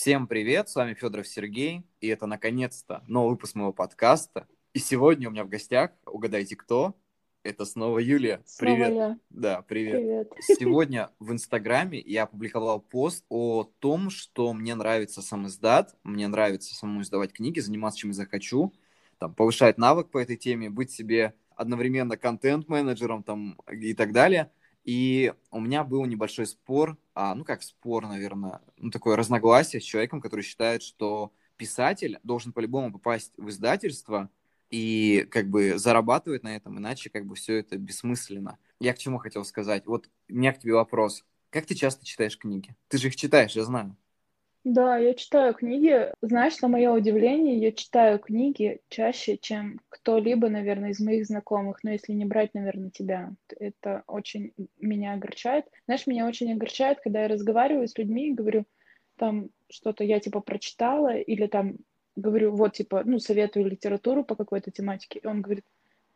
Всем привет, с вами Федоров Сергей, и это наконец-то новый выпуск моего подкаста. И сегодня у меня в гостях, угадайте кто, это снова Юлия. Снова привет. я. Да, привет. Привет. Сегодня в Инстаграме я опубликовал пост о том, что мне нравится сам издат, мне нравится самому издавать книги, заниматься чем я захочу, там, повышать навык по этой теме, быть себе одновременно контент-менеджером там, и так далее. И у меня был небольшой спор, а, ну как спор, наверное, ну такое разногласие с человеком, который считает, что писатель должен по-любому попасть в издательство и как бы зарабатывать на этом, иначе как бы все это бессмысленно. Я к чему хотел сказать? Вот у меня к тебе вопрос. Как ты часто читаешь книги? Ты же их читаешь, я знаю. Да, я читаю книги. Знаешь, на мое удивление, я читаю книги чаще, чем кто-либо, наверное, из моих знакомых. Но если не брать, наверное, тебя, это очень меня огорчает. Знаешь, меня очень огорчает, когда я разговариваю с людьми и говорю, там что-то я типа прочитала, или там говорю, вот типа, ну, советую литературу по какой-то тематике. И он говорит,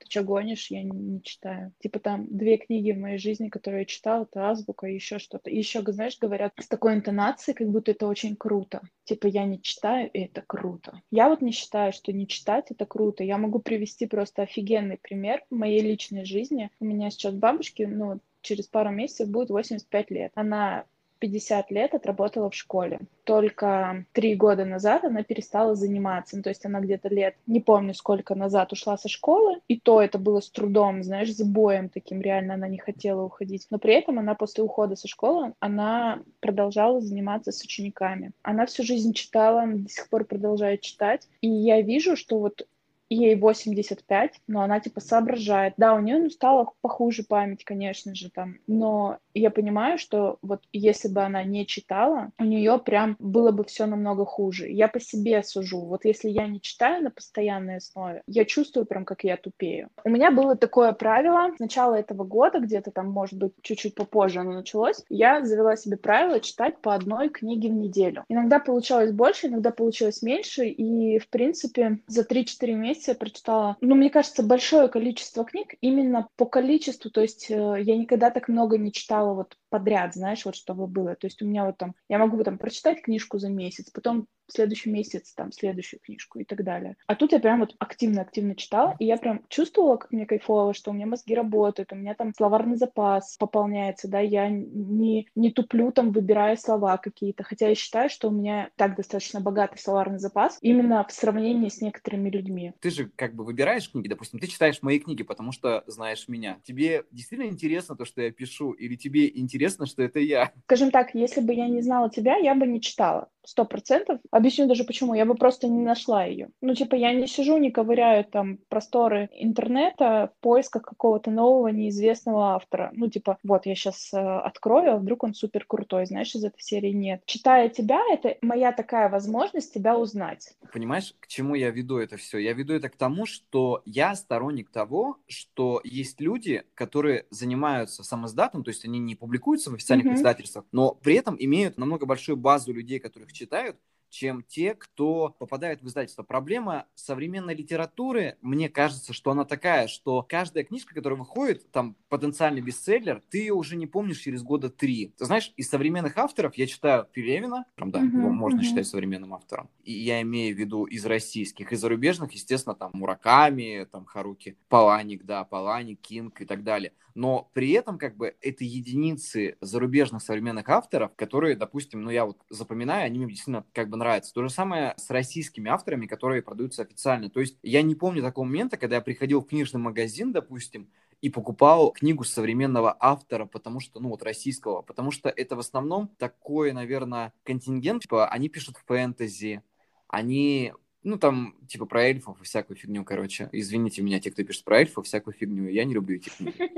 ты что гонишь, я не, не читаю. Типа там две книги в моей жизни, которые я читала, это азбука и еще что-то. И еще, знаешь, говорят с такой интонацией, как будто это очень круто. Типа я не читаю, и это круто. Я вот не считаю, что не читать это круто. Я могу привести просто офигенный пример в моей личной жизни. У меня сейчас бабушке, ну, через пару месяцев будет 85 лет. Она 50 лет отработала в школе. Только три года назад она перестала заниматься. Ну, то есть она где-то лет, не помню сколько назад, ушла со школы. И то это было с трудом, знаешь, с боем таким. Реально она не хотела уходить. Но при этом она после ухода со школы, она продолжала заниматься с учениками. Она всю жизнь читала, до сих пор продолжает читать. И я вижу, что вот ей 85, но она типа соображает. Да, у нее ну, стала похуже память, конечно же, там, но я понимаю, что вот если бы она не читала, у нее прям было бы все намного хуже. Я по себе сужу. Вот если я не читаю на постоянной основе, я чувствую прям, как я тупею. У меня было такое правило с начала этого года, где-то там, может быть, чуть-чуть попозже оно началось, я завела себе правило читать по одной книге в неделю. Иногда получалось больше, иногда получилось меньше, и, в принципе, за 3-4 месяца месяце я прочитала, ну, мне кажется, большое количество книг именно по количеству, то есть э, я никогда так много не читала вот подряд, знаешь, вот чтобы было. То есть у меня вот там, я могу там прочитать книжку за месяц, потом в следующий месяц там следующую книжку и так далее. А тут я прям вот активно-активно читала, и я прям чувствовала, как мне кайфово, что у меня мозги работают, у меня там словарный запас пополняется, да, я не, не туплю там, выбирая слова какие-то, хотя я считаю, что у меня так достаточно богатый словарный запас именно в сравнении с некоторыми людьми. Ты же как бы выбираешь книги, допустим, ты читаешь мои книги, потому что знаешь меня. Тебе действительно интересно то, что я пишу, или тебе интересно, что это я? Скажем так, если бы я не знала тебя, я бы не читала сто процентов. Объясню даже почему. Я бы просто не нашла ее. Ну, типа, я не сижу, не ковыряю там просторы интернета в поисках какого-то нового неизвестного автора. Ну, типа, вот я сейчас э, открою, а вдруг он супер крутой, знаешь, из этой серии нет. Читая тебя, это моя такая возможность тебя узнать. Понимаешь, к чему я веду это все? Я веду это к тому, что я сторонник того, что есть люди, которые занимаются самоиздатом, то есть они не публикуются в официальных mm-hmm. издательствах, но при этом имеют намного большую базу людей, которых читают, чем те, кто попадает в издательство. Проблема современной литературы, мне кажется, что она такая, что каждая книжка, которая выходит, там, потенциальный бестселлер, ты ее уже не помнишь через года три. Ты знаешь, из современных авторов я читаю Пелевина, прям, да, uh-huh, его можно uh-huh. считать современным автором, и я имею в виду из российских, из зарубежных, естественно, там, Мураками, там, Харуки, Паланик, да, Паланик, Кинг и так далее но при этом как бы это единицы зарубежных современных авторов, которые, допустим, ну я вот запоминаю, они мне действительно как бы нравятся. То же самое с российскими авторами, которые продаются официально. То есть я не помню такого момента, когда я приходил в книжный магазин, допустим, и покупал книгу современного автора, потому что, ну вот, российского, потому что это в основном такой, наверное, контингент, типа, они пишут фэнтези, они ну, там, типа, про эльфов и всякую фигню, короче. Извините меня, те, кто пишет про эльфов, всякую фигню. Я не люблю эти книги.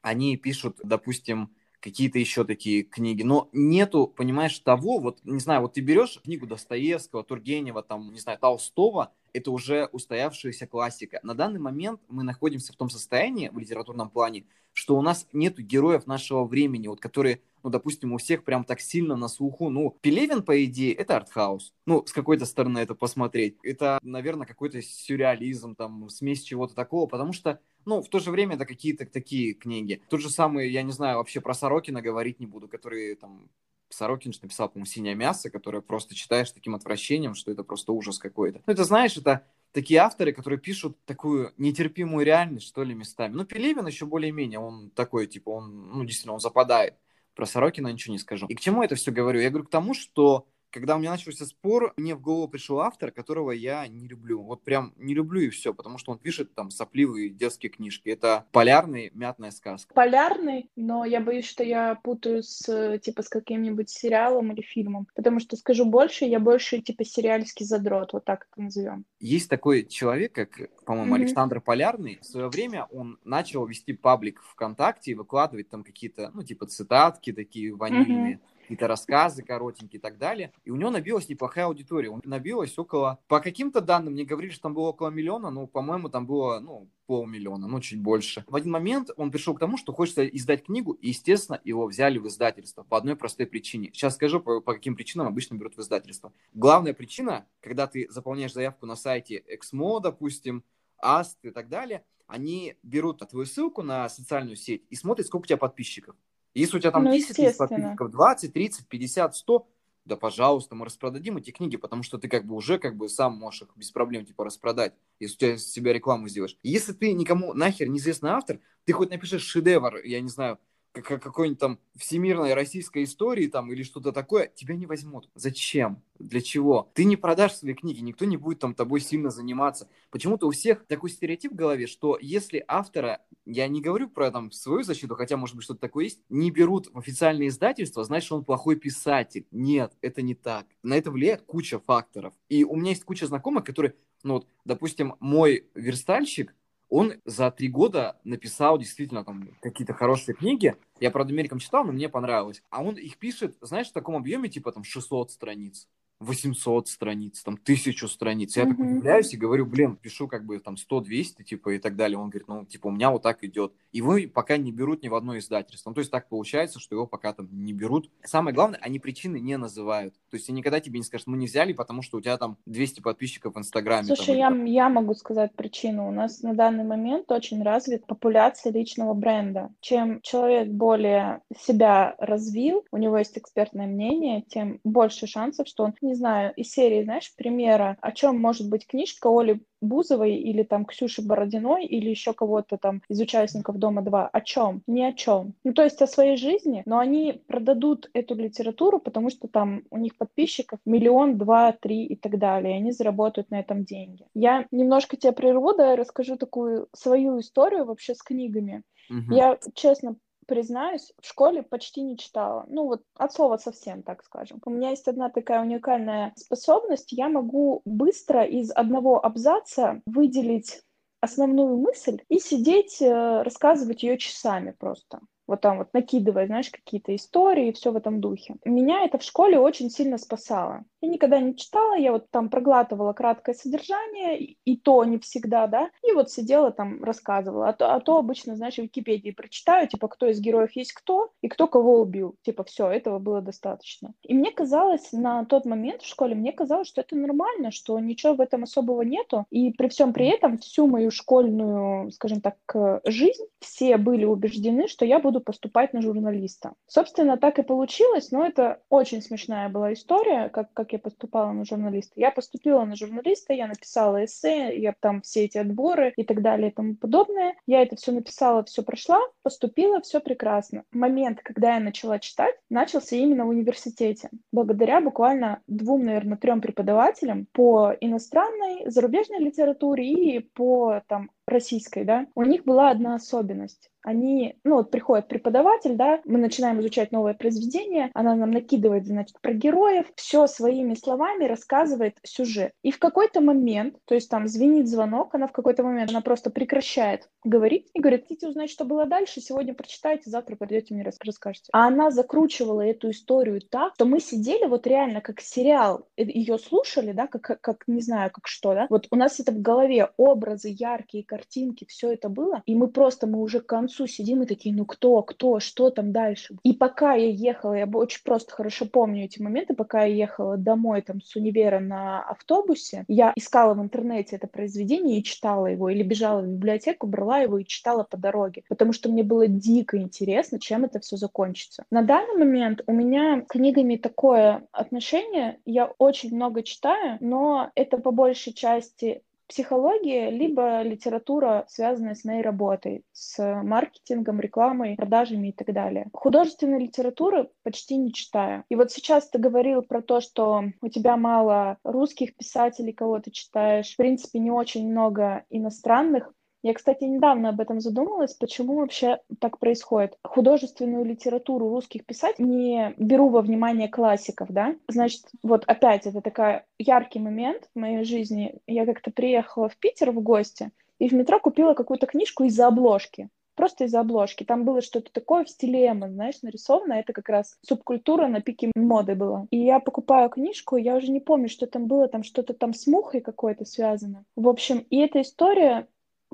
Они пишут, допустим, какие-то еще такие книги. Но нету, понимаешь, того, вот, не знаю, вот ты берешь книгу Достоевского, Тургенева, там, не знаю, Толстого, это уже устоявшаяся классика. На данный момент мы находимся в том состоянии в литературном плане, что у нас нету героев нашего времени, вот которые, ну, допустим, у всех прям так сильно на слуху. Ну, Пелевин, по идее, это артхаус. Ну, с какой-то стороны это посмотреть. Это, наверное, какой-то сюрреализм, там, смесь чего-то такого, потому что ну, в то же время это какие-то такие книги. Тот же самый, я не знаю, вообще про Сорокина говорить не буду, который там Сорокин же написал, по-моему, «Синее мясо», которое просто читаешь таким отвращением, что это просто ужас какой-то. Ну, это, знаешь, это такие авторы, которые пишут такую нетерпимую реальность, что ли, местами. Ну, Пелевин еще более-менее, он такой, типа, он, ну, действительно, он западает. Про Сорокина ничего не скажу. И к чему это все говорю? Я говорю к тому, что когда у меня начался спор, мне в голову пришел автор, которого я не люблю. Вот прям не люблю и все, потому что он пишет там сопливые детские книжки. Это полярный мятная сказка. Полярный, но я боюсь, что я путаю с типа с каким-нибудь сериалом или фильмом. Потому что скажу больше, я больше типа сериальский задрот, вот так это назовем. Есть такой человек, как, по-моему, mm-hmm. Александр Полярный. В свое время он начал вести паблик ВКонтакте и выкладывать там какие-то, ну, типа цитатки такие ванильные. Mm-hmm какие-то рассказы коротенькие и так далее. И у него набилась неплохая аудитория. Он набилось около, по каким-то данным, мне говорили, что там было около миллиона, но, по-моему, там было, ну, полмиллиона, ну, чуть больше. В один момент он пришел к тому, что хочется издать книгу, и, естественно, его взяли в издательство по одной простой причине. Сейчас скажу, по, по каким причинам обычно берут в издательство. Главная причина, когда ты заполняешь заявку на сайте Exmo, допустим, Аст и так далее, они берут твою ссылку на социальную сеть и смотрят, сколько у тебя подписчиков. Если у тебя там ну, 10 тысяч подписчиков, 20, 30, 50, 100, да, пожалуйста, мы распродадим эти книги, потому что ты как бы уже как бы сам можешь их без проблем типа распродать, если у тебя себя рекламу сделаешь. если ты никому нахер неизвестный автор, ты хоть напишешь шедевр, я не знаю, какой-нибудь там всемирной российской истории там или что-то такое, тебя не возьмут. Зачем? Для чего? Ты не продашь свои книги, никто не будет там тобой сильно заниматься. Почему-то у всех такой стереотип в голове, что если автора, я не говорю про там свою защиту, хотя может быть что-то такое есть, не берут в официальное издательство, значит он плохой писатель. Нет, это не так. На это влияет куча факторов. И у меня есть куча знакомых, которые, ну вот, допустим, мой верстальщик, он за три года написал действительно там какие-то хорошие книги. Я, правда, Америкам читал, но мне понравилось. А он их пишет, знаешь, в таком объеме, типа там 600 страниц. 800 страниц, там, тысячу страниц. Я mm-hmm. так удивляюсь и говорю, блин, пишу как бы там 100-200, типа, и так далее. Он говорит, ну, типа, у меня вот так идет. И его пока не берут ни в одно издательство. Ну, то есть так получается, что его пока там не берут. Самое главное, они причины не называют. То есть они никогда тебе не скажут, мы не взяли, потому что у тебя там 200 подписчиков в Инстаграме. Слушай, там, я, я могу сказать причину. У нас на данный момент очень развит популяция личного бренда. Чем человек более себя развил, у него есть экспертное мнение, тем больше шансов, что он не знаю, из серии, знаешь, примера, о чем может быть книжка Оли Бузовой или там Ксюши Бородиной или еще кого-то там из участников Дома-2. О чем? Ни о чем. Ну, то есть о своей жизни, но они продадут эту литературу, потому что там у них подписчиков миллион, два, три и так далее, и они заработают на этом деньги. Я немножко тебе прерву, да, расскажу такую свою историю вообще с книгами. Угу. Я, честно, признаюсь, в школе почти не читала. Ну вот от слова совсем, так скажем. У меня есть одна такая уникальная способность. Я могу быстро из одного абзаца выделить основную мысль и сидеть, э, рассказывать ее часами просто вот там вот накидывая, знаешь, какие-то истории и все в этом духе. Меня это в школе очень сильно спасало. Я никогда не читала, я вот там проглатывала краткое содержание, и то не всегда, да, и вот сидела там, рассказывала. А то, а то обычно, знаешь, в Википедии прочитаю, типа, кто из героев есть кто, и кто кого убил. Типа, все, этого было достаточно. И мне казалось на тот момент в школе, мне казалось, что это нормально, что ничего в этом особого нету, и при всем при этом всю мою школьную, скажем так, жизнь все были убеждены, что я буду поступать на журналиста. Собственно, так и получилось, но это очень смешная была история, как, как я поступала на журналиста. Я поступила на журналиста, я написала эссе, я там все эти отборы и так далее и тому подобное. Я это все написала, все прошла, поступила, все прекрасно. Момент, когда я начала читать, начался именно в университете. Благодаря буквально двум, наверное, трем преподавателям по иностранной, зарубежной литературе и по там российской, да, у них была одна особенность они, ну вот приходит преподаватель, да, мы начинаем изучать новое произведение, она нам накидывает, значит, про героев, все своими словами рассказывает сюжет. И в какой-то момент, то есть там звенит звонок, она в какой-то момент, она просто прекращает говорить и говорит, хотите узнать, что было дальше, сегодня прочитайте, завтра придете мне расскажете. А она закручивала эту историю так, что мы сидели вот реально как сериал, э, ее слушали, да, как, как, не знаю, как что, да, вот у нас это в голове, образы яркие, картинки, все это было, и мы просто, мы уже к концу концу сидим и такие, ну кто, кто, что там дальше? И пока я ехала, я очень просто хорошо помню эти моменты, пока я ехала домой там с универа на автобусе, я искала в интернете это произведение и читала его, или бежала в библиотеку, брала его и читала по дороге, потому что мне было дико интересно, чем это все закончится. На данный момент у меня с книгами такое отношение, я очень много читаю, но это по большей части психология, либо литература, связанная с моей работой, с маркетингом, рекламой, продажами и так далее. Художественной литературы почти не читаю. И вот сейчас ты говорил про то, что у тебя мало русских писателей, кого ты читаешь, в принципе, не очень много иностранных. Я, кстати, недавно об этом задумалась, почему вообще так происходит. Художественную литературу русских писать не беру во внимание классиков, да? Значит, вот опять это такой яркий момент в моей жизни. Я как-то приехала в Питер в гости и в метро купила какую-то книжку из-за обложки просто из-за обложки. Там было что-то такое в стиле эмо, знаешь, нарисовано. Это как раз субкультура на пике моды была. И я покупаю книжку, я уже не помню, что там было, там что-то там с мухой какой-то связано. В общем, и эта история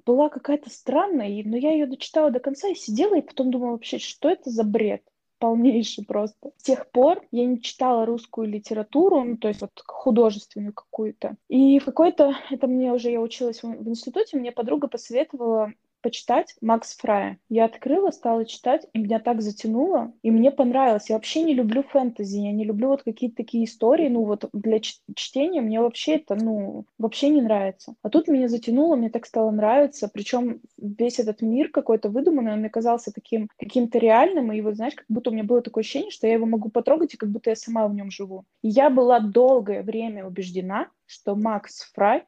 была какая-то странная, но я ее дочитала до конца и сидела, и потом думала вообще, что это за бред полнейший просто. С тех пор я не читала русскую литературу, ну, то есть вот художественную какую-то. И в какой-то, это мне уже, я училась в, в институте, мне подруга посоветовала почитать Макс Фрая. Я открыла, стала читать, и меня так затянуло, и мне понравилось. Я вообще не люблю фэнтези, я не люблю вот какие-то такие истории, ну вот для чтения мне вообще это, ну, вообще не нравится. А тут меня затянуло, мне так стало нравиться, причем весь этот мир какой-то выдуманный, он мне казался таким каким-то реальным, и вот знаешь, как будто у меня было такое ощущение, что я его могу потрогать, и как будто я сама в нем живу. И я была долгое время убеждена, что Макс Фрай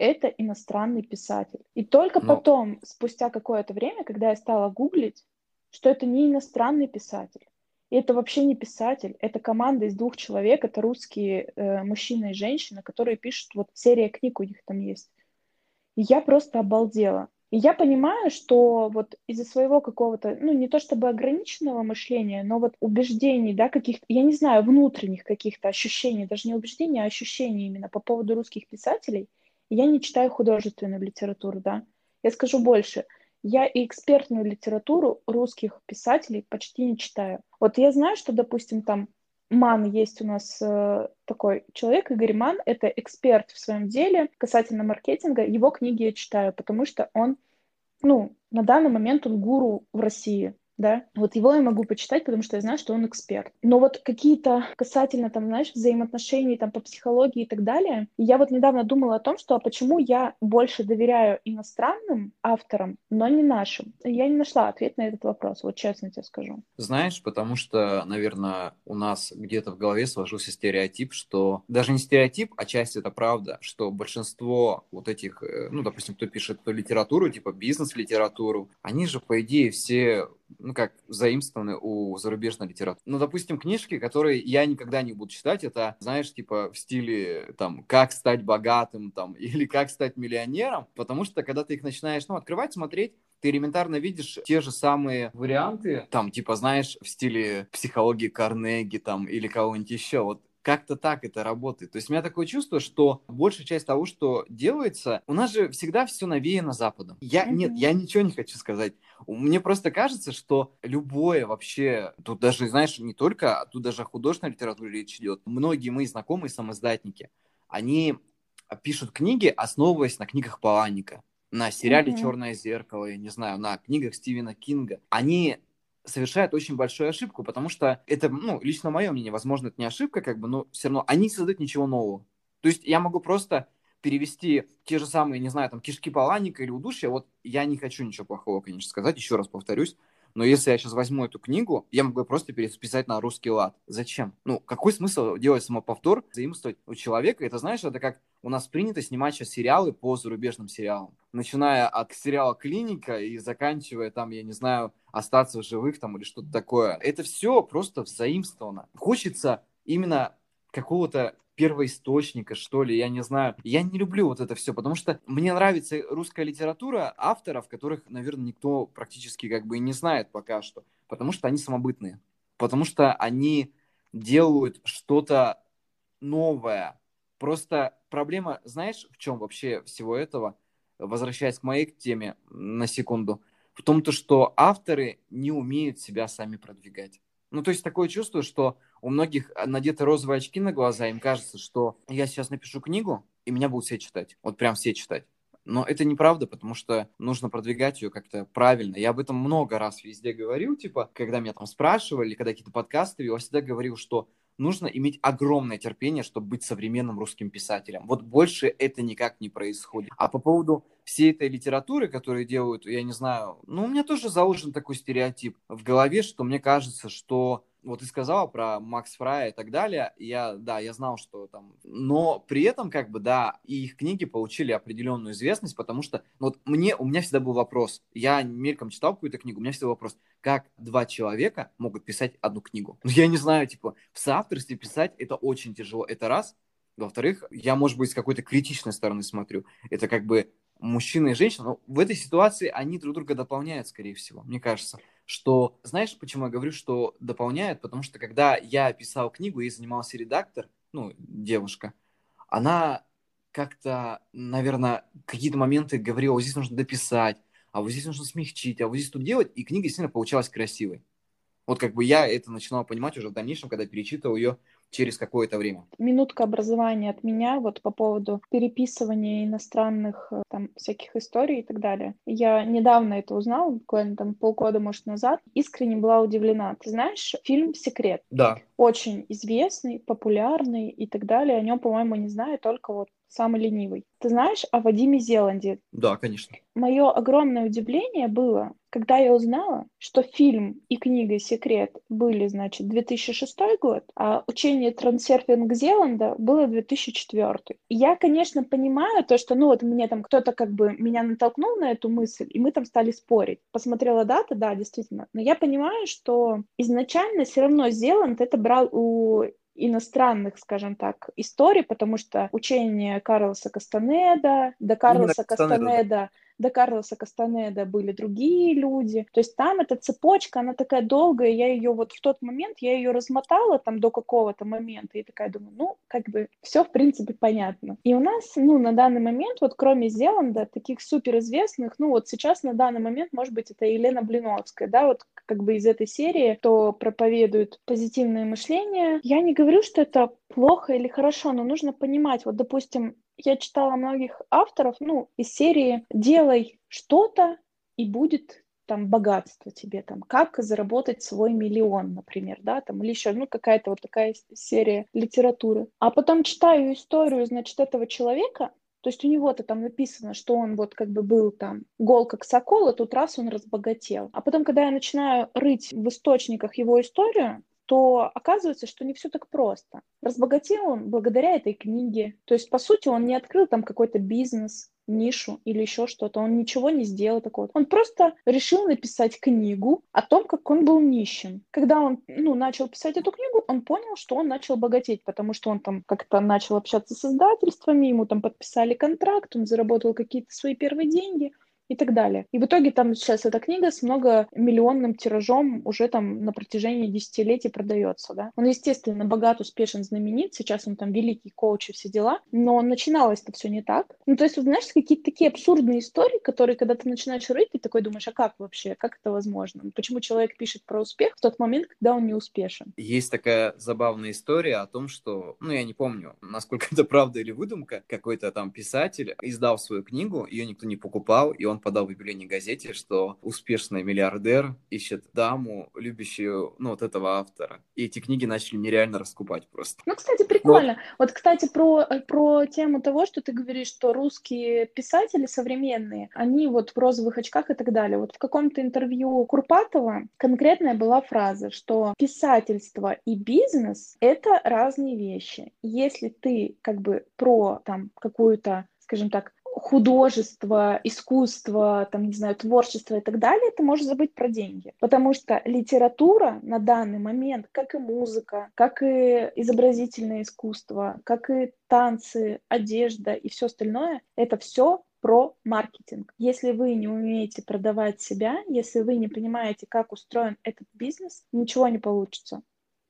это иностранный писатель. И только Но... потом, спустя какое-то время, когда я стала гуглить, что это не иностранный писатель, и это вообще не писатель, это команда из двух человек, это русские э, мужчина и женщина, которые пишут, вот серия книг у них там есть. И я просто обалдела. И я понимаю, что вот из-за своего какого-то, ну, не то чтобы ограниченного мышления, но вот убеждений, да, каких-то, я не знаю, внутренних каких-то ощущений, даже не убеждений, а ощущений именно по поводу русских писателей – я не читаю художественную литературу, да. Я скажу больше. Я и экспертную литературу русских писателей почти не читаю. Вот я знаю, что, допустим, там Ман есть у нас э, такой человек, Игорь Ман, это эксперт в своем деле касательно маркетинга. Его книги я читаю, потому что он, ну, на данный момент он гуру в России да, вот его я могу почитать, потому что я знаю, что он эксперт. Но вот какие-то касательно, там, знаешь, взаимоотношений, там, по психологии и так далее, я вот недавно думала о том, что а почему я больше доверяю иностранным авторам, но не нашим. Я не нашла ответ на этот вопрос, вот честно тебе скажу. Знаешь, потому что, наверное, у нас где-то в голове сложился стереотип, что даже не стереотип, а часть это правда, что большинство вот этих, э, ну, допустим, кто пишет литературу, типа бизнес-литературу, они же, по идее, все ну как, заимствованы у зарубежной литературы. Ну, допустим, книжки, которые я никогда не буду читать, это, знаешь, типа в стиле, там, как стать богатым, там, или как стать миллионером, потому что, когда ты их начинаешь, ну, открывать, смотреть, ты элементарно видишь те же самые варианты, там, типа, знаешь, в стиле психологии Карнеги, там, или кого-нибудь еще. Вот как-то так это работает. То есть у меня такое чувство, что большая часть того, что делается, у нас же всегда все навеяно Западом. Я, mm-hmm. нет, я ничего не хочу сказать. Мне просто кажется, что любое вообще, тут даже, знаешь, не только, а тут даже о художественной литературе речь идет. Многие мои знакомые самоздатники, они пишут книги, основываясь на книгах Паланика, на сериале mm-hmm. «Черное зеркало», я не знаю, на книгах Стивена Кинга. Они совершают очень большую ошибку, потому что это, ну, лично мое мнение, возможно, это не ошибка, как бы, но все равно они не создают ничего нового. То есть я могу просто перевести те же самые, не знаю, там, кишки паланика или удушья, вот я не хочу ничего плохого, конечно, сказать, еще раз повторюсь, но если я сейчас возьму эту книгу, я могу просто переписать на русский лад. Зачем? Ну, какой смысл делать самоповтор, заимствовать у человека? Это, знаешь, это как у нас принято снимать сейчас сериалы по зарубежным сериалам. Начиная от сериала «Клиника» и заканчивая там, я не знаю, «Остаться в живых» там или что-то такое. Это все просто взаимствовано. Хочется именно какого-то первоисточника, что ли, я не знаю. Я не люблю вот это все, потому что мне нравится русская литература авторов, которых, наверное, никто практически как бы и не знает пока что, потому что они самобытные, потому что они делают что-то новое. Просто проблема, знаешь, в чем вообще всего этого? Возвращаясь к моей теме на секунду, в том, то, что авторы не умеют себя сами продвигать. Ну, то есть такое чувство, что у многих надеты розовые очки на глаза, им кажется, что я сейчас напишу книгу, и меня будут все читать. Вот прям все читать. Но это неправда, потому что нужно продвигать ее как-то правильно. Я об этом много раз везде говорил, типа, когда меня там спрашивали, когда какие-то подкасты, я всегда говорил, что нужно иметь огромное терпение, чтобы быть современным русским писателем. Вот больше это никак не происходит. А по поводу всей этой литературы, которую делают, я не знаю, ну, у меня тоже заложен такой стереотип в голове, что мне кажется, что вот ты сказала про Макс Фрая и так далее, я, да, я знал, что там, но при этом, как бы, да, и их книги получили определенную известность, потому что, ну, вот мне, у меня всегда был вопрос, я мельком читал какую-то книгу, у меня всегда вопрос, как два человека могут писать одну книгу? Ну, я не знаю, типа, в соавторстве писать это очень тяжело, это раз, во-вторых, я, может быть, с какой-то критичной стороны смотрю, это как бы мужчина и женщина, но в этой ситуации они друг друга дополняют, скорее всего, мне кажется что, знаешь, почему я говорю, что дополняет? Потому что когда я писал книгу и занимался редактор, ну, девушка, она как-то, наверное, какие-то моменты говорила, вот здесь нужно дописать, а вот здесь нужно смягчить, а вот здесь тут делать, и книга действительно получалась красивой. Вот как бы я это начинал понимать уже в дальнейшем, когда перечитывал ее через какое-то время. Минутка образования от меня вот по поводу переписывания иностранных э, там всяких историй и так далее. Я недавно это узнала, буквально там полгода, может, назад. Искренне была удивлена. Ты знаешь фильм «Секрет»? Да. Очень известный, популярный и так далее. О нем, по-моему, не знаю только вот самый ленивый. Ты знаешь о Вадиме Зеланде? Да, конечно. Мое огромное удивление было, когда я узнала, что фильм и книга «Секрет» были, значит, 2006 год, а учение трансерфинг Зеланда было 2004. я, конечно, понимаю то, что, ну, вот мне там кто-то как бы меня натолкнул на эту мысль, и мы там стали спорить. Посмотрела даты, да, действительно. Но я понимаю, что изначально все равно Зеланд это брал у иностранных, скажем так, историй, потому что учение Карлоса Кастанеда, до Карлоса Кастанеда до Карлоса Кастанеда были другие люди. То есть там эта цепочка, она такая долгая, я ее вот в тот момент, я ее размотала там до какого-то момента и такая думаю, ну, как бы все в принципе понятно. И у нас, ну, на данный момент, вот кроме Зеланда, таких суперизвестных, ну, вот сейчас на данный момент, может быть, это Елена Блиновская, да, вот как бы из этой серии, кто проповедует позитивное мышление. Я не говорю, что это плохо или хорошо, но нужно понимать, вот, допустим, я читала многих авторов, ну, из серии «Делай что-то, и будет там богатство тебе, там, как заработать свой миллион, например, да, там, или еще, ну, какая-то вот такая серия литературы. А потом читаю историю, значит, этого человека, то есть у него-то там написано, что он вот как бы был там гол как сокол, а тут раз он разбогател. А потом, когда я начинаю рыть в источниках его историю, то оказывается, что не все так просто. Разбогател он благодаря этой книге. То есть, по сути, он не открыл там какой-то бизнес, нишу или еще что-то. Он ничего не сделал такого. Он просто решил написать книгу о том, как он был нищим. Когда он ну, начал писать эту книгу, он понял, что он начал богатеть, потому что он там как-то начал общаться с издательствами, ему там подписали контракт, он заработал какие-то свои первые деньги – и так далее. И в итоге там сейчас эта книга с многомиллионным тиражом уже там на протяжении десятилетий продается, да. Он, естественно, богат, успешен, знаменит, сейчас он там великий коуч и все дела, но начиналось это все не так. Ну, то есть, вот, знаешь, какие-то такие абсурдные истории, которые, когда ты начинаешь рыть, ты такой думаешь, а как вообще, как это возможно? Почему человек пишет про успех в тот момент, когда он не успешен? Есть такая забавная история о том, что, ну, я не помню, насколько это правда или выдумка, какой-то там писатель издал свою книгу, ее никто не покупал, и он подал в объявление газете, что успешный миллиардер ищет даму, любящую, ну, вот этого автора. И эти книги начали нереально раскупать просто. Ну, кстати, прикольно. Вот, вот кстати, про, про тему того, что ты говоришь, что русские писатели современные, они вот в розовых очках и так далее. Вот в каком-то интервью Курпатова конкретная была фраза, что писательство и бизнес — это разные вещи. Если ты как бы про там какую-то скажем так, художество, искусство, там, не знаю, творчество и так далее, ты можешь забыть про деньги. Потому что литература на данный момент, как и музыка, как и изобразительное искусство, как и танцы, одежда и все остальное, это все про маркетинг. Если вы не умеете продавать себя, если вы не понимаете, как устроен этот бизнес, ничего не получится.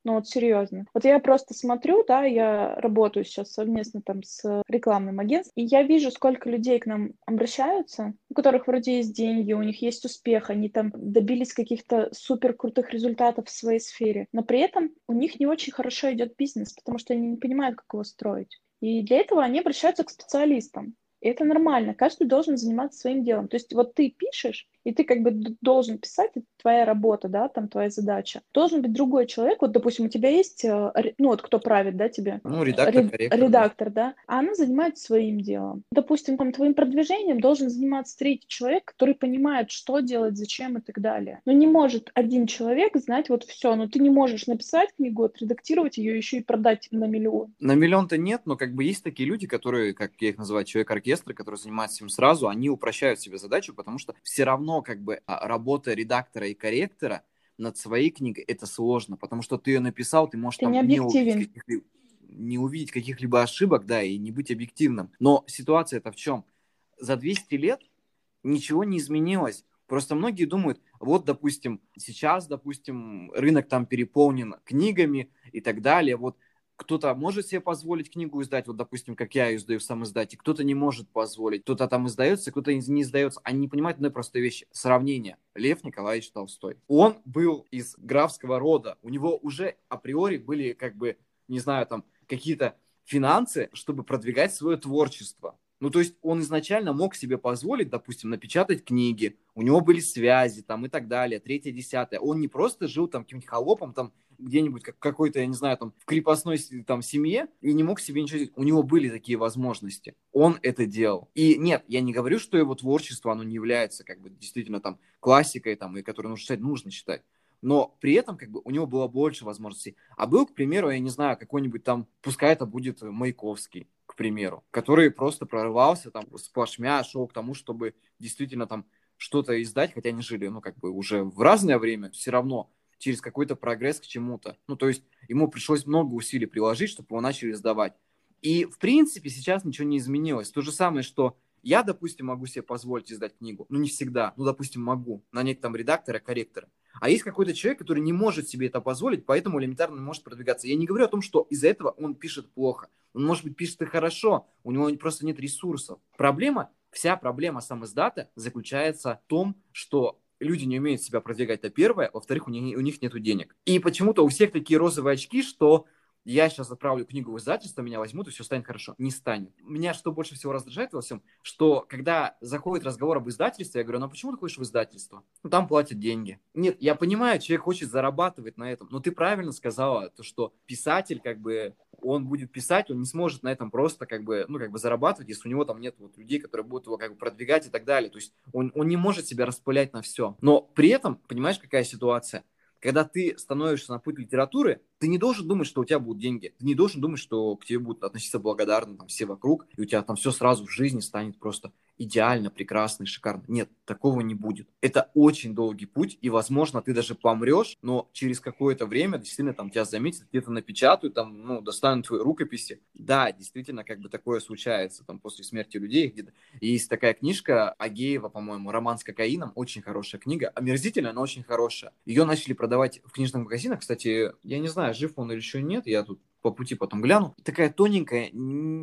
Ну вот серьезно. Вот я просто смотрю, да, я работаю сейчас совместно там с рекламным агентством, и я вижу, сколько людей к нам обращаются, у которых вроде есть деньги, у них есть успех, они там добились каких-то супер крутых результатов в своей сфере, но при этом у них не очень хорошо идет бизнес, потому что они не понимают, как его строить. И для этого они обращаются к специалистам. И это нормально. Каждый должен заниматься своим делом. То есть вот ты пишешь, и ты как бы должен писать, это твоя работа, да, там твоя задача. Должен быть другой человек, вот, допустим, у тебя есть, э, ну, вот кто правит, да, тебе? Ну, редактор, Ре- корректор. Редактор, да. А она занимается своим делом. Допустим, там, твоим продвижением должен заниматься третий человек, который понимает, что делать, зачем и так далее. Но не может один человек знать вот все. Но ты не можешь написать книгу, отредактировать ее, еще и продать на миллион. На миллион-то нет, но как бы есть такие люди, которые, как я их называю, человек-оркестр, которые занимаются им сразу, они упрощают себе задачу, потому что все равно равно как бы а, работа редактора и корректора над своей книгой это сложно, потому что ты ее написал, ты можешь ты там не, не увидеть, каких не увидеть каких-либо ошибок, да, и не быть объективным. Но ситуация это в чем? За 200 лет ничего не изменилось. Просто многие думают, вот, допустим, сейчас, допустим, рынок там переполнен книгами и так далее, вот кто-то может себе позволить книгу издать, вот, допустим, как я ее издаю в сам издате, кто-то не может позволить, кто-то там издается, кто-то не издается. Они не понимают одной простой вещи. Сравнение. Лев Николаевич Толстой. Он был из графского рода. У него уже априори были, как бы, не знаю, там, какие-то финансы, чтобы продвигать свое творчество. Ну, то есть он изначально мог себе позволить, допустим, напечатать книги, у него были связи там и так далее, третье, десятое. Он не просто жил там каким-нибудь холопом там где-нибудь как какой-то, я не знаю, там в крепостной там семье и не мог себе ничего сделать. У него были такие возможности. Он это делал. И нет, я не говорю, что его творчество, оно не является как бы действительно там классикой, там, и которую нужно читать, нужно читать но при этом как бы у него было больше возможностей. А был, к примеру, я не знаю, какой-нибудь там, пускай это будет Маяковский, примеру, который просто прорывался там сплошмя, шел к тому, чтобы действительно там что-то издать, хотя они жили, ну, как бы уже в разное время, все равно через какой-то прогресс к чему-то. Ну, то есть ему пришлось много усилий приложить, чтобы его начали сдавать. И, в принципе, сейчас ничего не изменилось. То же самое, что я, допустим, могу себе позволить издать книгу. Ну, не всегда. Ну, допустим, могу. Нанять там редактора, корректора. А есть какой-то человек, который не может себе это позволить, поэтому элементарно не может продвигаться. Я не говорю о том, что из-за этого он пишет плохо. Он, может быть, пишет и хорошо. У него просто нет ресурсов. Проблема, вся проблема сам издата заключается в том, что люди не умеют себя продвигать, это первое. Во-вторых, у них, у них нет денег. И почему-то у всех такие розовые очки, что я сейчас отправлю книгу в издательство, меня возьмут, и все станет хорошо. Не станет. Меня что больше всего раздражает во всем, что когда заходит разговор об издательстве, я говорю, ну а почему ты хочешь в издательство? Ну там платят деньги. Нет, я понимаю, человек хочет зарабатывать на этом, но ты правильно сказала, то, что писатель, как бы, он будет писать, он не сможет на этом просто, как бы, ну, как бы зарабатывать, если у него там нет вот людей, которые будут его, как бы, продвигать и так далее. То есть он, он не может себя распылять на все. Но при этом, понимаешь, какая ситуация? Когда ты становишься на путь литературы, ты не должен думать, что у тебя будут деньги. Ты не должен думать, что к тебе будут относиться благодарно там, все вокруг, и у тебя там все сразу в жизни станет просто идеально, прекрасно и шикарно. Нет, такого не будет. Это очень долгий путь, и, возможно, ты даже помрешь, но через какое-то время действительно там тебя заметят, где-то напечатают, там, ну, достанут твои рукописи. Да, действительно, как бы такое случается там после смерти людей где-то. Есть такая книжка Агеева, по-моему, «Роман с кокаином», очень хорошая книга, омерзительная, но очень хорошая. Ее начали продавать в книжных магазинах, кстати, я не знаю, жив он или еще нет, я тут по пути потом гляну. Такая тоненькая,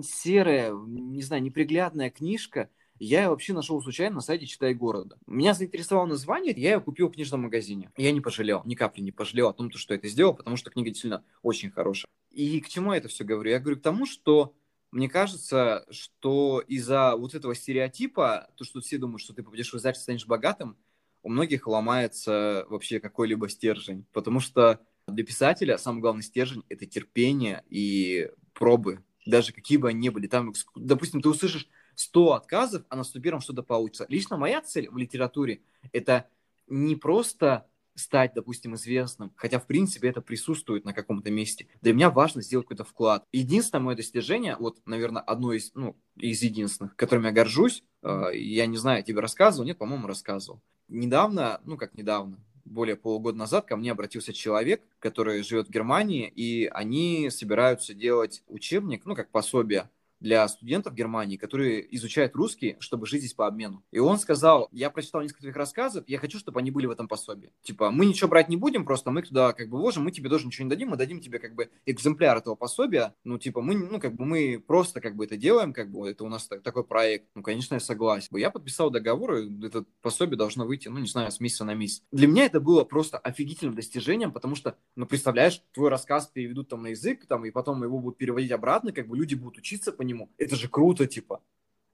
серая, не знаю, неприглядная книжка, я ее вообще нашел случайно на сайте «Читай города». Меня заинтересовало название, я ее купил в книжном магазине. Я не пожалел, ни капли не пожалел о том, что это сделал, потому что книга действительно очень хорошая. И к чему я это все говорю? Я говорю к тому, что мне кажется, что из-за вот этого стереотипа, то, что все думают, что ты попадешь в издательство, станешь богатым, у многих ломается вообще какой-либо стержень. Потому что для писателя самый главный стержень – это терпение и пробы, даже какие бы они ни были. Там, допустим, ты услышишь 100 отказов, а на 101 что-то получится. Лично моя цель в литературе – это не просто стать, допустим, известным, хотя, в принципе, это присутствует на каком-то месте. Для меня важно сделать какой-то вклад. Единственное мое достижение, вот, наверное, одно из, ну, из единственных, которым я горжусь, э, я не знаю, тебе рассказывал, нет, по-моему, рассказывал. Недавно, ну, как недавно, более полугода назад ко мне обратился человек, который живет в Германии, и они собираются делать учебник, ну, как пособие для студентов Германии, которые изучают русский, чтобы жить здесь по обмену. И он сказал, я прочитал несколько твоих рассказов, я хочу, чтобы они были в этом пособии. Типа, мы ничего брать не будем, просто мы туда как бы вложим, мы тебе тоже ничего не дадим, мы дадим тебе как бы экземпляр этого пособия. Ну, типа, мы, ну, как бы мы просто как бы это делаем, как бы это у нас такой проект. Ну, конечно, я согласен. Я подписал договор, и это пособие должно выйти, ну, не знаю, с месяца на месяц. Для меня это было просто офигительным достижением, потому что, ну, представляешь, твой рассказ переведут там на язык, там, и потом его будут переводить обратно, как бы люди будут учиться по нему. Это же круто, типа.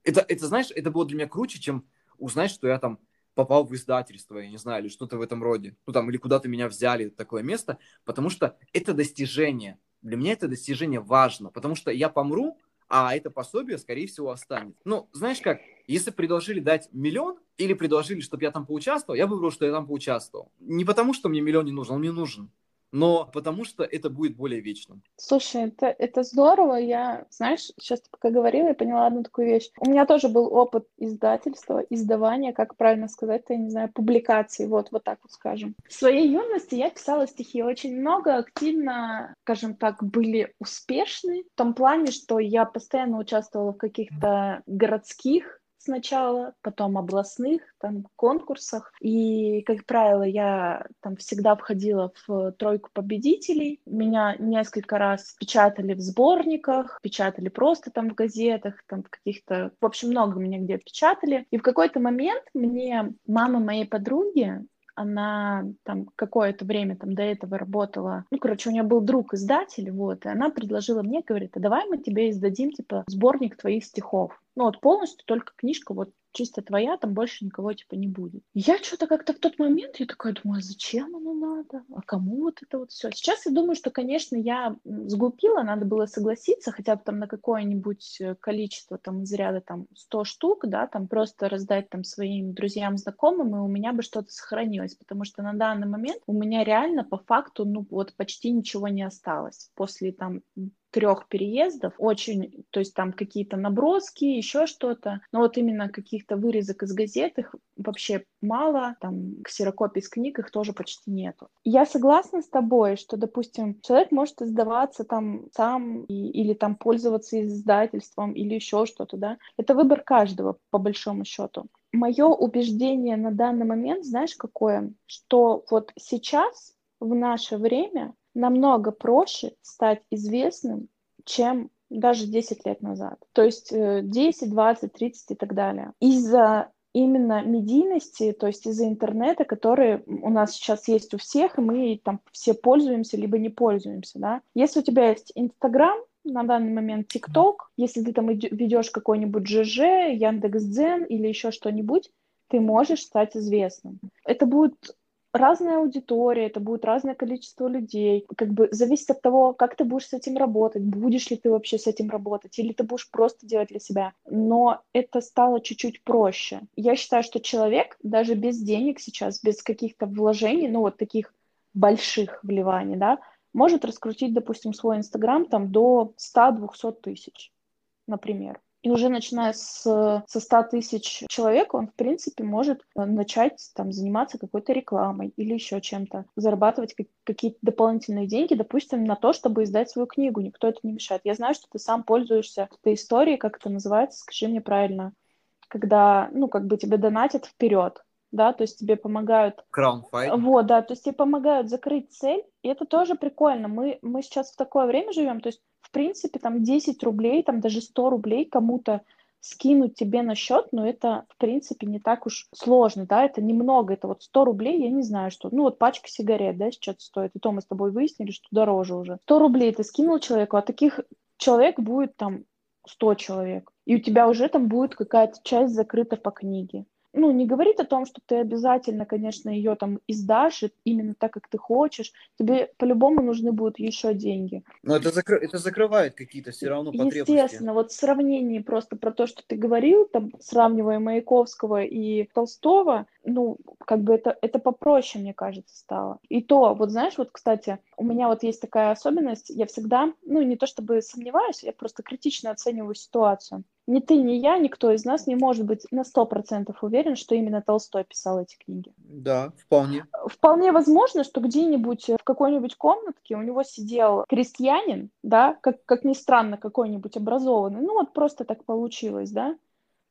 Это, это, знаешь, это было для меня круче, чем узнать, что я там попал в издательство, я не знаю, или что-то в этом роде. Ну, там, или куда-то меня взяли, такое место, потому что это достижение. Для меня это достижение важно, потому что я помру, а это пособие, скорее всего, останется. Ну, знаешь как, если предложили дать миллион или предложили, чтобы я там поучаствовал, я выбрал, что я там поучаствовал. Не потому, что мне миллион не нужен, он мне нужен но потому что это будет более вечным. Слушай, это, это здорово. Я, знаешь, сейчас ты пока говорила, я поняла одну такую вещь. У меня тоже был опыт издательства, издавания, как правильно сказать, я не знаю, публикации, вот, вот так вот скажем. В своей юности я писала стихи очень много, активно, скажем так, были успешны в том плане, что я постоянно участвовала в каких-то городских сначала, потом областных там конкурсах. И, как правило, я там всегда входила в тройку победителей. Меня несколько раз печатали в сборниках, печатали просто там в газетах, там в каких-то... В общем, много меня где печатали. И в какой-то момент мне мама моей подруги она там какое-то время там до этого работала, ну, короче, у нее был друг-издатель, вот, и она предложила мне, говорит, а давай мы тебе издадим, типа, сборник твоих стихов. Ну, вот полностью только книжка вот чисто твоя, там больше никого типа не будет. Я что-то как-то в тот момент, я такая думаю, а зачем оно надо? А кому вот это вот все? Сейчас я думаю, что, конечно, я сглупила, надо было согласиться хотя бы там на какое-нибудь э, количество там из ряда там 100 штук, да, там просто раздать там своим друзьям, знакомым, и у меня бы что-то сохранилось, потому что на данный момент у меня реально по факту, ну, вот почти ничего не осталось после там трех переездов, очень, то есть там какие-то наброски, еще что-то, но вот именно каких-то вырезок из газет их вообще мало, там ксерокопий из книг их тоже почти нету. Я согласна с тобой, что, допустим, человек может издаваться там сам и, или там пользоваться издательством или еще что-то, да, это выбор каждого по большому счету. Мое убеждение на данный момент, знаешь, какое? Что вот сейчас, в наше время, намного проще стать известным, чем даже 10 лет назад. То есть 10, 20, 30 и так далее. Из-за именно медийности, то есть из-за интернета, который у нас сейчас есть у всех, и мы там все пользуемся, либо не пользуемся, да. Если у тебя есть Инстаграм, на данный момент ТикТок, если ты там ведешь какой-нибудь ЖЖ, Яндекс.Дзен или еще что-нибудь, ты можешь стать известным. Это будет разная аудитория, это будет разное количество людей. Как бы зависит от того, как ты будешь с этим работать, будешь ли ты вообще с этим работать, или ты будешь просто делать для себя. Но это стало чуть-чуть проще. Я считаю, что человек даже без денег сейчас, без каких-то вложений, ну вот таких больших вливаний, да, может раскрутить, допустим, свой Инстаграм там до 100-200 тысяч, например. И уже начиная с, со 100 тысяч человек, он, в принципе, может э, начать там, заниматься какой-то рекламой или еще чем-то, зарабатывать как, какие-то дополнительные деньги, допустим, на то, чтобы издать свою книгу. Никто это не мешает. Я знаю, что ты сам пользуешься этой историей, как это называется, скажи мне правильно, когда, ну, как бы тебе донатят вперед, да, то есть тебе помогают... Краунфайт. Вот, да, то есть тебе помогают закрыть цель, и это тоже прикольно. Мы, мы сейчас в такое время живем, то есть принципе, там 10 рублей, там даже 100 рублей кому-то скинуть тебе на счет, но это, в принципе, не так уж сложно, да, это немного, это вот 100 рублей, я не знаю, что, ну, вот пачка сигарет, да, сейчас стоит, и то мы с тобой выяснили, что дороже уже. 100 рублей ты скинул человеку, а таких человек будет там 100 человек, и у тебя уже там будет какая-то часть закрыта по книге ну, не говорит о том, что ты обязательно, конечно, ее там издашь именно так, как ты хочешь. Тебе по-любому нужны будут еще деньги. Но это, закры... это закрывает какие-то все равно потребности. Естественно, вот в сравнении просто про то, что ты говорил, там, сравнивая Маяковского и Толстого, ну, как бы это, это попроще, мне кажется, стало. И то, вот знаешь, вот, кстати, у меня вот есть такая особенность, я всегда, ну, не то чтобы сомневаюсь, я просто критично оцениваю ситуацию. Ни ты, ни я, никто из нас не может быть на сто процентов уверен, что именно Толстой писал эти книги. Да, вполне. Вполне возможно, что где-нибудь в какой-нибудь комнатке у него сидел крестьянин, да, как, как ни странно, какой-нибудь образованный, ну вот просто так получилось, да,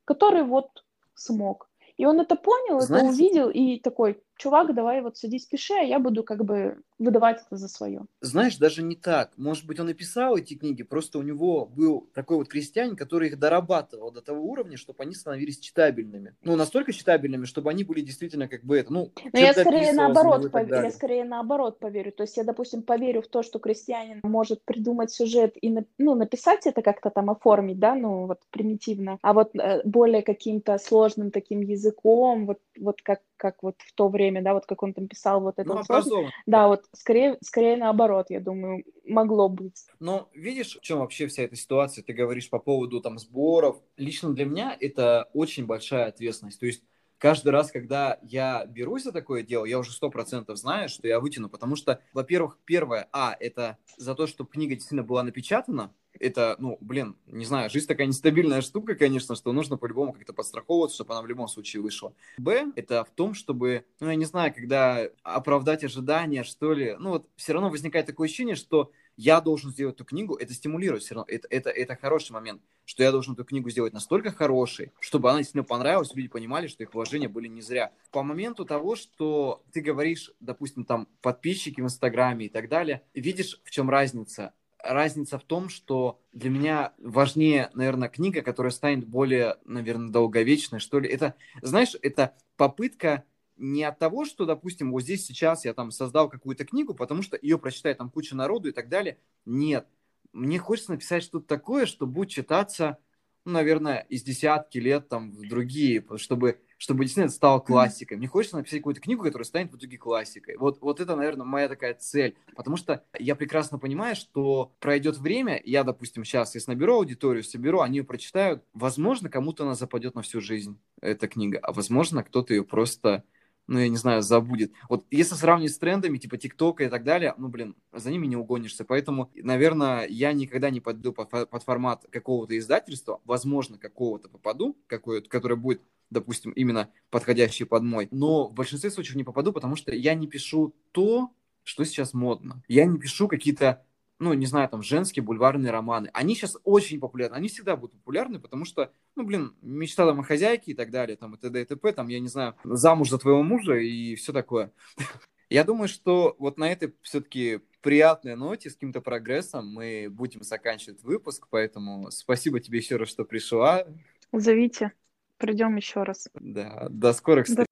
который вот смог. И он это понял, Знаете, это увидел и такой, чувак, давай вот садись, пиши, а я буду как бы выдавать это за свое. Знаешь, даже не так. Может быть, он и писал эти книги, просто у него был такой вот крестьянин, который их дорабатывал до того уровня, чтобы они становились читабельными. Ну, настолько читабельными, чтобы они были действительно как бы это, ну... Но я скорее наоборот, поверю, я скорее наоборот поверю. То есть я, допустим, поверю в то, что крестьянин может придумать сюжет и, ну, написать это как-то там оформить, да, ну, вот примитивно, а вот э, более каким-то сложным таким языком, вот, вот как, как вот в то время, да, вот как он там писал вот это. Ну, вот да, вот скорее, скорее наоборот, я думаю, могло быть. Но видишь, в чем вообще вся эта ситуация? Ты говоришь по поводу там сборов. Лично для меня это очень большая ответственность. То есть каждый раз, когда я берусь за такое дело, я уже сто процентов знаю, что я вытяну, потому что, во-первых, первое, а, это за то, чтобы книга действительно была напечатана, это, ну, блин, не знаю, жизнь такая нестабильная штука, конечно, что нужно по-любому как-то подстраховываться, чтобы она в любом случае вышла. Б, это в том, чтобы, ну, я не знаю, когда оправдать ожидания, что ли, ну, вот все равно возникает такое ощущение, что я должен сделать эту книгу, это стимулирует все равно, это, это, это хороший момент, что я должен эту книгу сделать настолько хорошей, чтобы она действительно понравилась, люди понимали, что их вложения были не зря. По моменту того, что ты говоришь, допустим, там, подписчики в Инстаграме и так далее, видишь, в чем разница разница в том, что для меня важнее, наверное, книга, которая станет более, наверное, долговечной, что ли. Это, знаешь, это попытка не от того, что, допустим, вот здесь сейчас я там создал какую-то книгу, потому что ее прочитает там куча народу и так далее. Нет. Мне хочется написать что-то такое, что будет читаться, ну, наверное, из десятки лет там в другие, чтобы чтобы действительно это стало классикой. Мне хочется написать какую-то книгу, которая станет в итоге классикой. Вот, вот это, наверное, моя такая цель. Потому что я прекрасно понимаю, что пройдет время, я, допустим, сейчас, если наберу аудиторию, соберу, они ее прочитают, возможно, кому-то она западет на всю жизнь, эта книга, а возможно, кто-то ее просто ну, я не знаю, забудет. Вот если сравнить с трендами, типа ТикТока и так далее, ну, блин, за ними не угонишься. Поэтому, наверное, я никогда не подойду под, под формат какого-то издательства, возможно, какого-то попаду, какое которое будет, допустим, именно подходящий под мой, но в большинстве случаев не попаду, потому что я не пишу то, что сейчас модно. Я не пишу какие-то ну, не знаю, там, женские бульварные романы. Они сейчас очень популярны, они всегда будут популярны, потому что, ну, блин, мечта хозяйке и так далее, там, и т.д. и т.п., там, я не знаю, замуж за твоего мужа и все такое. Я думаю, что вот на этой все-таки приятной ноте, с каким-то прогрессом мы будем заканчивать выпуск, поэтому спасибо тебе еще раз, что пришла. Зовите, придем еще раз. Да, до скорых встреч.